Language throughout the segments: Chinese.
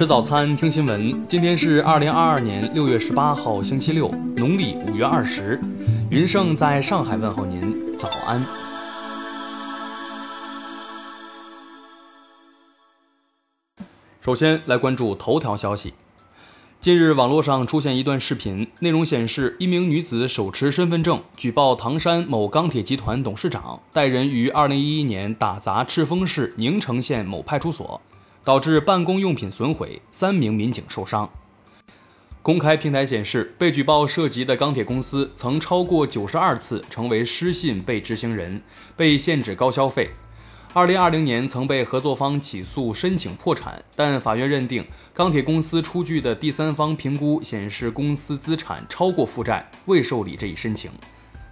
吃早餐，听新闻。今天是二零二二年六月十八号，星期六，农历五月二十。云盛在上海问候您，早安。首先来关注头条消息。近日，网络上出现一段视频，内容显示一名女子手持身份证举报唐山某钢铁集团董事长带人于二零一一年打砸赤峰市宁城县某派出所。导致办公用品损毁，三名民警受伤。公开平台显示，被举报涉及的钢铁公司曾超过九十二次成为失信被执行人，被限制高消费。二零二零年曾被合作方起诉申请破产，但法院认定钢铁公司出具的第三方评估显示公司资产超过负债，未受理这一申请。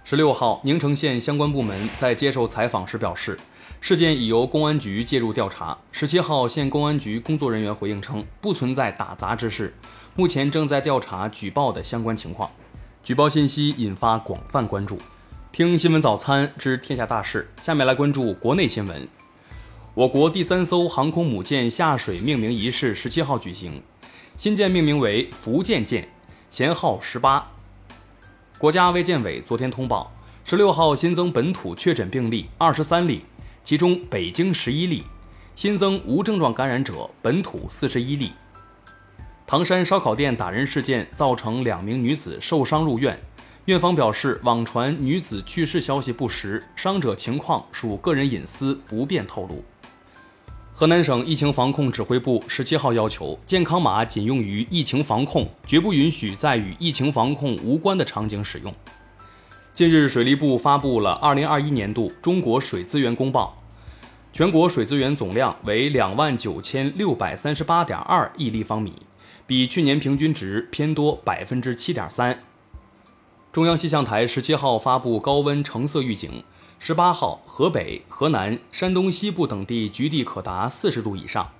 十六号，宁城县相关部门在接受采访时表示。事件已由公安局介入调查。十七号，县公安局工作人员回应称，不存在打砸之事，目前正在调查举报的相关情况。举报信息引发广泛关注。听新闻早餐知天下大事，下面来关注国内新闻。我国第三艘航空母舰下水命名仪式十七号举行，新舰命名为“福建舰”，舷号十八。国家卫健委昨天通报，十六号新增本土确诊病例二十三例。其中，北京十一例，新增无症状感染者本土四十一例。唐山烧烤店打人事件造成两名女子受伤入院，院方表示网传女子去世消息不实，伤者情况属个人隐私，不便透露。河南省疫情防控指挥部十七号要求，健康码仅用于疫情防控，绝不允许在与疫情防控无关的场景使用。近日，水利部发布了二零二一年度中国水资源公报。全国水资源总量为两万九千六百三十八点二亿立方米，比去年平均值偏多百分之七点三。中央气象台十七号发布高温橙色预警，十八号河北、河南、山东西部等地局地可达四十度以上。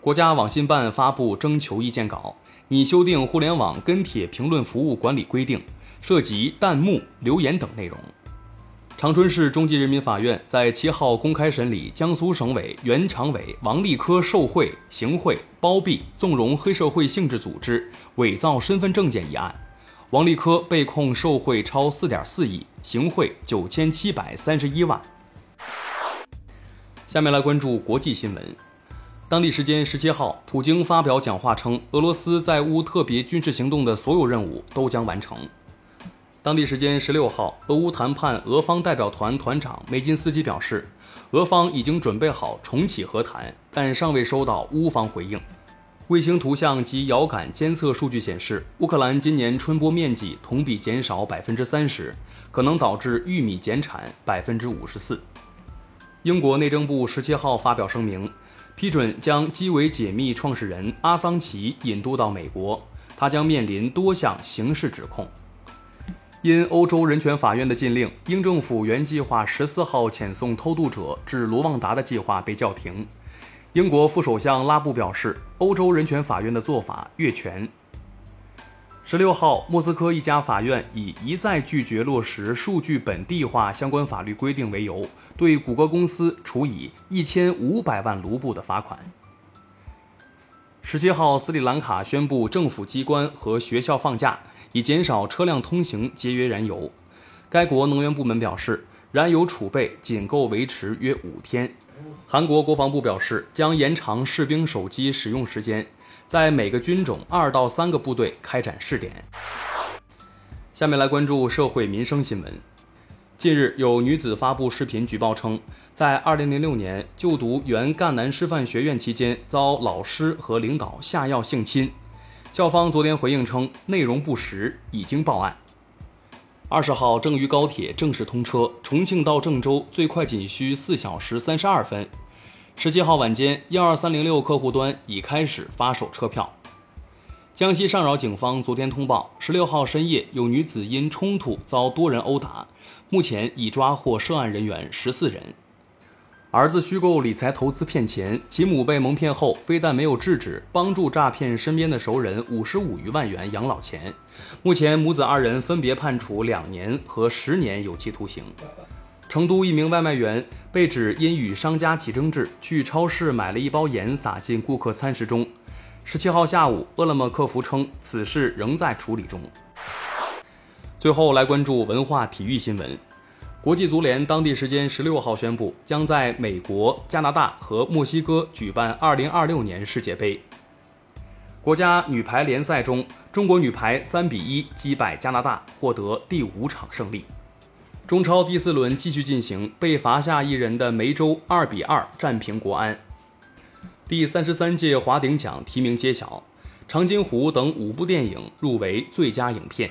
国家网信办发布征求意见稿，拟修订互联网跟帖评论服务管理规定，涉及弹幕、留言等内容。长春市中级人民法院在七号公开审理江苏省委原常委王立科受贿、行贿、包庇、纵容黑社会性质组织、伪造身份证件一案。王立科被控受贿超四点四亿，行贿九千七百三十一万。下面来关注国际新闻。当地时间十七号，普京发表讲话称，俄罗斯在乌特别军事行动的所有任务都将完成。当地时间十六号，俄乌谈判俄方代表团团长梅金斯基表示，俄方已经准备好重启和谈，但尚未收到乌方回应。卫星图像及遥感监测数据显示，乌克兰今年春播面积同比减少百分之三十，可能导致玉米减产百分之五十四。英国内政部十七号发表声明，批准将基维解密创始人阿桑奇引渡到美国，他将面临多项刑事指控。因欧洲人权法院的禁令，英政府原计划十四号遣送偷渡者至卢旺达的计划被叫停。英国副首相拉布表示，欧洲人权法院的做法越权。十六号，莫斯科一家法院以一再拒绝落实数据本地化相关法律规定为由，对谷歌公司处以一千五百万卢布的罚款。十七号，斯里兰卡宣布政府机关和学校放假。以减少车辆通行，节约燃油。该国能源部门表示，燃油储备仅够维持约五天。韩国国防部表示，将延长士兵手机使用时间，在每个军种二到三个部队开展试点。下面来关注社会民生新闻。近日，有女子发布视频举报称，在2006年就读原赣南师范学院期间，遭老师和领导下药性侵。校方昨天回应称，内容不实，已经报案。二十号，郑渝高铁正式通车，重庆到郑州最快仅需四小时三十二分。十七号晚间，幺二三零六客户端已开始发售车票。江西上饶警方昨天通报，十六号深夜有女子因冲突遭多人殴打，目前已抓获涉案人员十四人。儿子虚构理财投资骗钱，其母被蒙骗后，非但没有制止，帮助诈骗身边的熟人五十五余万元养老钱。目前，母子二人分别判处两年和十年有期徒刑。成都一名外卖员被指因与商家起争执，去超市买了一包盐撒进顾客餐食中。十七号下午，饿了么客服称此事仍在处理中。最后来关注文化体育新闻。国际足联当地时间十六号宣布，将在美国、加拿大和墨西哥举办二零二六年世界杯。国家女排联赛中，中国女排三比一击败加拿大，获得第五场胜利。中超第四轮继续进行，被罚下一人的梅州二比二战平国安。第三十三届华鼎奖提名揭晓，《长津湖》等五部电影入围最佳影片。